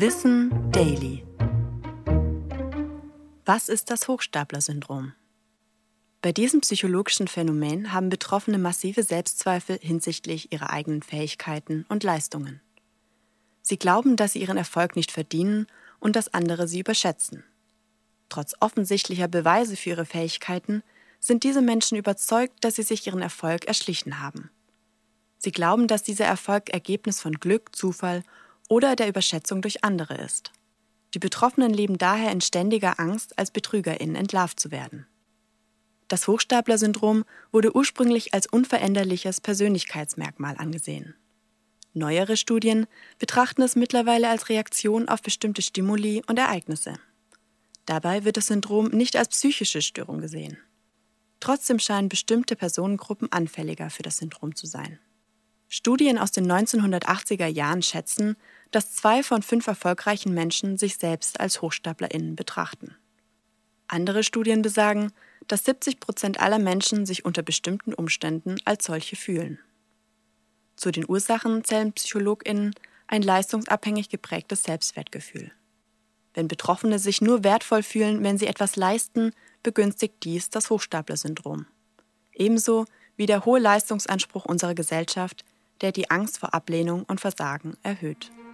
Wissen Daily. Was ist das Hochstapler-Syndrom? Bei diesem psychologischen Phänomen haben Betroffene massive Selbstzweifel hinsichtlich ihrer eigenen Fähigkeiten und Leistungen. Sie glauben, dass sie ihren Erfolg nicht verdienen und dass andere sie überschätzen. Trotz offensichtlicher Beweise für ihre Fähigkeiten sind diese Menschen überzeugt, dass sie sich ihren Erfolg erschlichen haben. Sie glauben, dass dieser Erfolg Ergebnis von Glück, Zufall oder der Überschätzung durch andere ist. Die Betroffenen leben daher in ständiger Angst, als BetrügerInnen entlarvt zu werden. Das Hochstapler-Syndrom wurde ursprünglich als unveränderliches Persönlichkeitsmerkmal angesehen. Neuere Studien betrachten es mittlerweile als Reaktion auf bestimmte Stimuli und Ereignisse. Dabei wird das Syndrom nicht als psychische Störung gesehen. Trotzdem scheinen bestimmte Personengruppen anfälliger für das Syndrom zu sein. Studien aus den 1980er Jahren schätzen, dass zwei von fünf erfolgreichen Menschen sich selbst als HochstaplerInnen betrachten. Andere Studien besagen, dass 70 Prozent aller Menschen sich unter bestimmten Umständen als solche fühlen. Zu den Ursachen zählen PsychologInnen ein leistungsabhängig geprägtes Selbstwertgefühl. Wenn Betroffene sich nur wertvoll fühlen, wenn sie etwas leisten, begünstigt dies das Hochstapler-Syndrom. Ebenso wie der hohe Leistungsanspruch unserer Gesellschaft, der die Angst vor Ablehnung und Versagen erhöht.